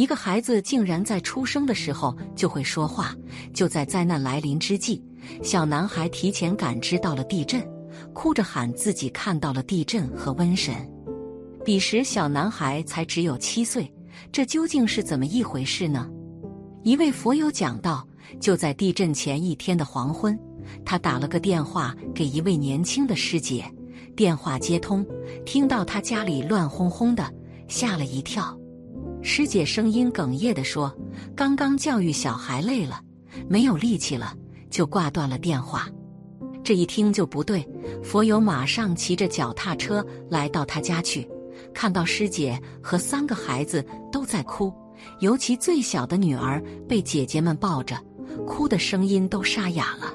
一个孩子竟然在出生的时候就会说话。就在灾难来临之际，小男孩提前感知到了地震，哭着喊自己看到了地震和瘟神。彼时小男孩才只有七岁，这究竟是怎么一回事呢？一位佛友讲道：就在地震前一天的黄昏，他打了个电话给一位年轻的师姐，电话接通，听到他家里乱哄哄的，吓了一跳。师姐声音哽咽地说：“刚刚教育小孩累了，没有力气了，就挂断了电话。”这一听就不对，佛友马上骑着脚踏车来到他家去，看到师姐和三个孩子都在哭，尤其最小的女儿被姐姐们抱着，哭的声音都沙哑了。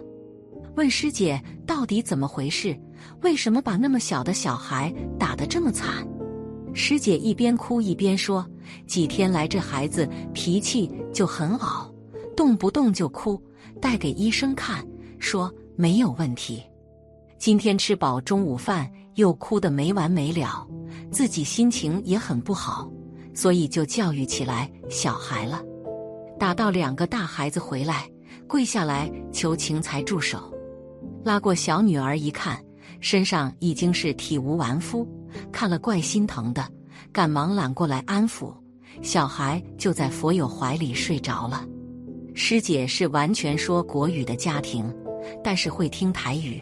问师姐到底怎么回事？为什么把那么小的小孩打得这么惨？师姐一边哭一边说：“几天来，这孩子脾气就很好，动不动就哭，带给医生看，说没有问题。今天吃饱中午饭又哭得没完没了，自己心情也很不好，所以就教育起来小孩了。打到两个大孩子回来，跪下来求情才住手。拉过小女儿一看，身上已经是体无完肤。”看了怪心疼的，赶忙揽过来安抚小孩，就在佛友怀里睡着了。师姐是完全说国语的家庭，但是会听台语。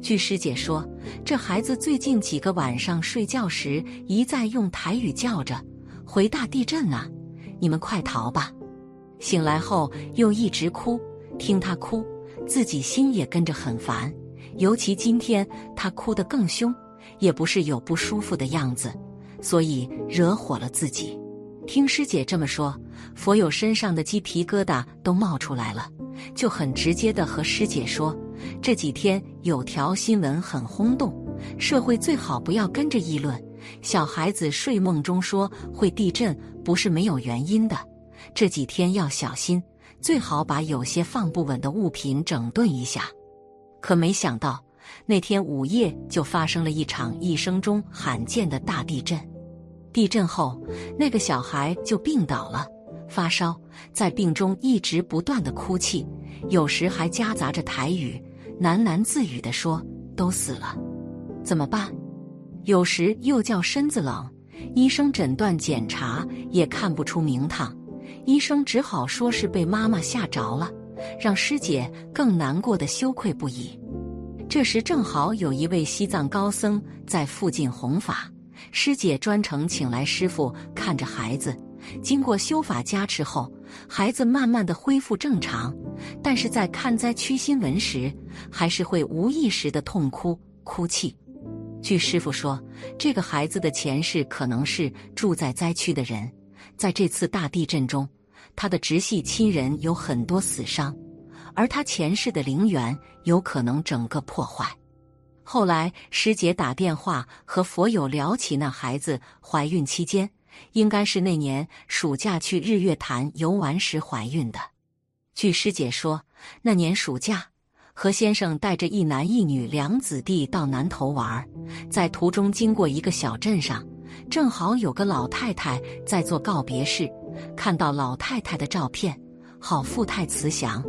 据师姐说，这孩子最近几个晚上睡觉时一再用台语叫着“回大地震啊，你们快逃吧”，醒来后又一直哭，听他哭，自己心也跟着很烦。尤其今天他哭得更凶。也不是有不舒服的样子，所以惹火了自己。听师姐这么说，佛友身上的鸡皮疙瘩都冒出来了，就很直接的和师姐说：“这几天有条新闻很轰动，社会最好不要跟着议论。小孩子睡梦中说会地震，不是没有原因的。这几天要小心，最好把有些放不稳的物品整顿一下。”可没想到。那天午夜就发生了一场一生中罕见的大地震。地震后，那个小孩就病倒了，发烧，在病中一直不断的哭泣，有时还夹杂着台语，喃喃自语的说：“都死了，怎么办？”有时又叫身子冷，医生诊断检查也看不出名堂，医生只好说是被妈妈吓着了，让师姐更难过的羞愧不已。这时正好有一位西藏高僧在附近弘法，师姐专程请来师傅看着孩子。经过修法加持后，孩子慢慢的恢复正常，但是在看灾区新闻时，还是会无意识的痛哭哭泣。据师傅说，这个孩子的前世可能是住在灾区的人，在这次大地震中，他的直系亲人有很多死伤。而他前世的灵缘有可能整个破坏。后来师姐打电话和佛友聊起那孩子怀孕期间，应该是那年暑假去日月潭游玩时怀孕的。据师姐说，那年暑假，何先生带着一男一女两子弟到南头玩，在途中经过一个小镇上，正好有个老太太在做告别式，看到老太太的照片，好富态慈祥。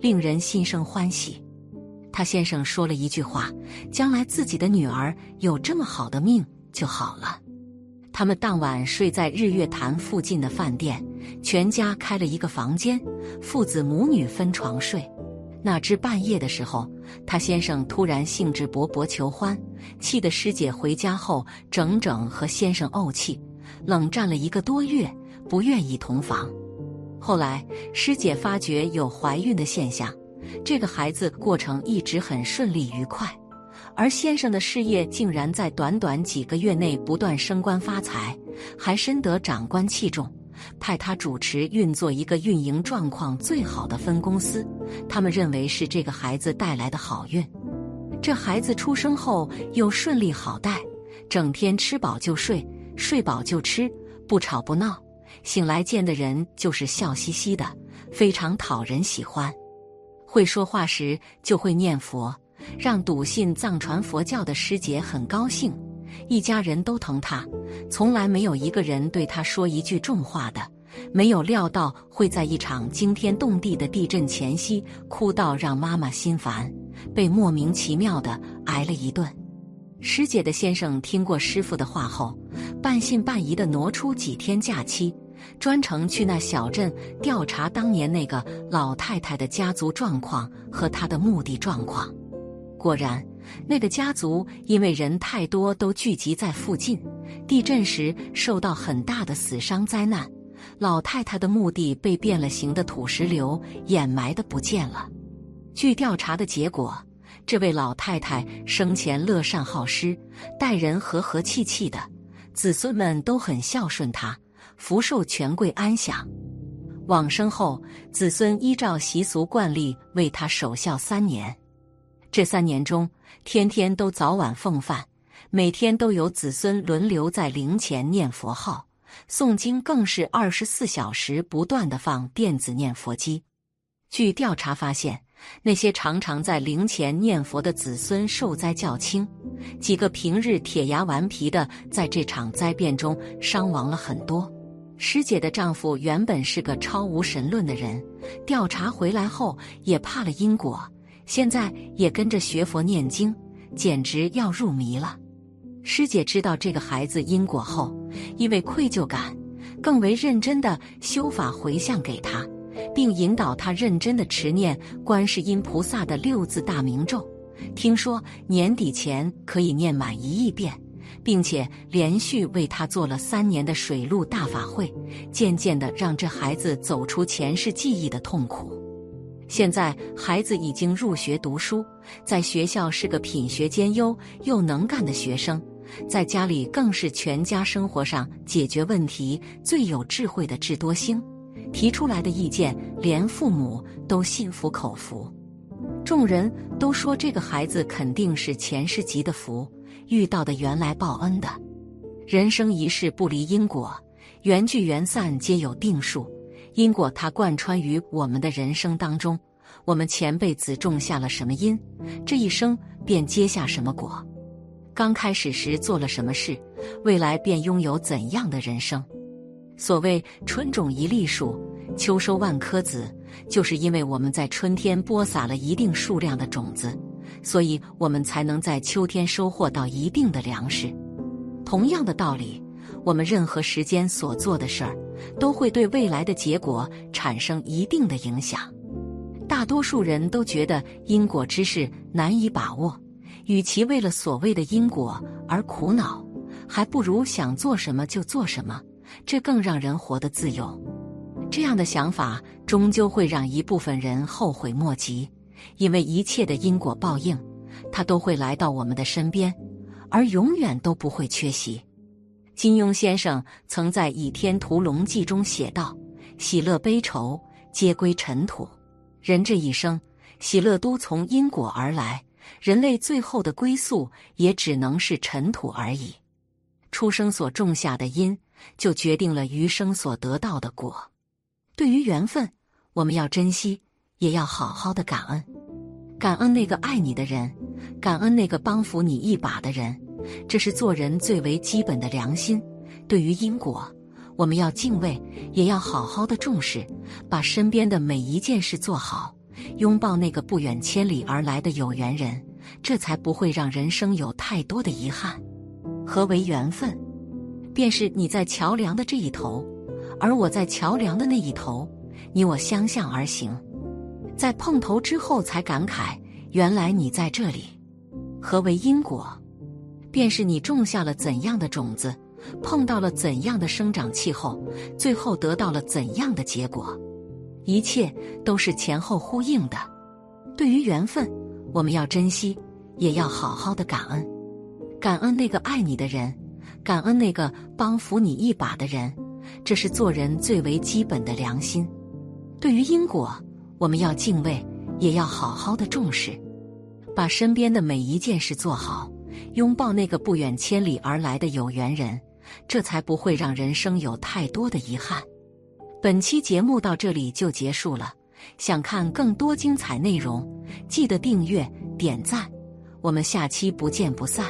令人心生欢喜。他先生说了一句话：“将来自己的女儿有这么好的命就好了。”他们当晚睡在日月潭附近的饭店，全家开了一个房间，父子母女分床睡。哪知半夜的时候，他先生突然兴致勃勃求欢，气得师姐回家后整整和先生怄气，冷战了一个多月，不愿意同房。后来师姐发觉有怀孕的现象，这个孩子过程一直很顺利愉快，而先生的事业竟然在短短几个月内不断升官发财，还深得长官器重，派他主持运作一个运营状况最好的分公司。他们认为是这个孩子带来的好运。这孩子出生后又顺利好带，整天吃饱就睡，睡饱就吃，不吵不闹。醒来见的人就是笑嘻嘻的，非常讨人喜欢。会说话时就会念佛，让笃信藏传佛教的师姐很高兴。一家人都疼他，从来没有一个人对他说一句重话的。没有料到会在一场惊天动地的地震前夕哭到让妈妈心烦，被莫名其妙的挨了一顿。师姐的先生听过师傅的话后，半信半疑的挪出几天假期，专程去那小镇调查当年那个老太太的家族状况和她的墓地状况。果然，那个家族因为人太多，都聚集在附近，地震时受到很大的死伤灾难。老太太的墓地被变了形的土石流掩埋的不见了。据调查的结果，这位老太太生前乐善好施，待人和和气气的，子孙们都很孝顺她，福寿权贵安享。往生后，子孙依照习俗惯例为他守孝三年。这三年中，天天都早晚奉饭，每天都有子孙轮流在灵前念佛号、诵经，更是二十四小时不断的放电子念佛机。据调查发现，那些常常在灵前念佛的子孙受灾较轻，几个平日铁牙顽皮的，在这场灾变中伤亡了很多。师姐的丈夫原本是个超无神论的人，调查回来后也怕了因果。现在也跟着学佛念经，简直要入迷了。师姐知道这个孩子因果后，因为愧疚感，更为认真的修法回向给他，并引导他认真的持念观世音菩萨的六字大明咒。听说年底前可以念满一亿遍，并且连续为他做了三年的水陆大法会，渐渐的让这孩子走出前世记忆的痛苦。现在孩子已经入学读书，在学校是个品学兼优又能干的学生，在家里更是全家生活上解决问题最有智慧的智多星，提出来的意见连父母都心服口服。众人都说这个孩子肯定是前世积的福，遇到的原来报恩的。人生一世不离因果，缘聚缘散皆有定数。因果它贯穿于我们的人生当中，我们前辈子种下了什么因，这一生便结下什么果。刚开始时做了什么事，未来便拥有怎样的人生。所谓春种一粒粟，秋收万颗子，就是因为我们在春天播撒了一定数量的种子，所以我们才能在秋天收获到一定的粮食。同样的道理。我们任何时间所做的事儿，都会对未来的结果产生一定的影响。大多数人都觉得因果之事难以把握，与其为了所谓的因果而苦恼，还不如想做什么就做什么，这更让人活得自由。这样的想法终究会让一部分人后悔莫及，因为一切的因果报应，它都会来到我们的身边，而永远都不会缺席。金庸先生曾在《倚天屠龙记》中写道：“喜乐悲愁皆归尘土，人这一生，喜乐都从因果而来，人类最后的归宿也只能是尘土而已。出生所种下的因，就决定了余生所得到的果。对于缘分，我们要珍惜，也要好好的感恩，感恩那个爱你的人，感恩那个帮扶你一把的人。”这是做人最为基本的良心。对于因果，我们要敬畏，也要好好的重视，把身边的每一件事做好，拥抱那个不远千里而来的有缘人，这才不会让人生有太多的遗憾。何为缘分？便是你在桥梁的这一头，而我在桥梁的那一头，你我相向而行，在碰头之后才感慨，原来你在这里。何为因果？便是你种下了怎样的种子，碰到了怎样的生长气候，最后得到了怎样的结果，一切都是前后呼应的。对于缘分，我们要珍惜，也要好好的感恩，感恩那个爱你的人，感恩那个帮扶你一把的人，这是做人最为基本的良心。对于因果，我们要敬畏，也要好好的重视，把身边的每一件事做好。拥抱那个不远千里而来的有缘人，这才不会让人生有太多的遗憾。本期节目到这里就结束了，想看更多精彩内容，记得订阅点赞，我们下期不见不散。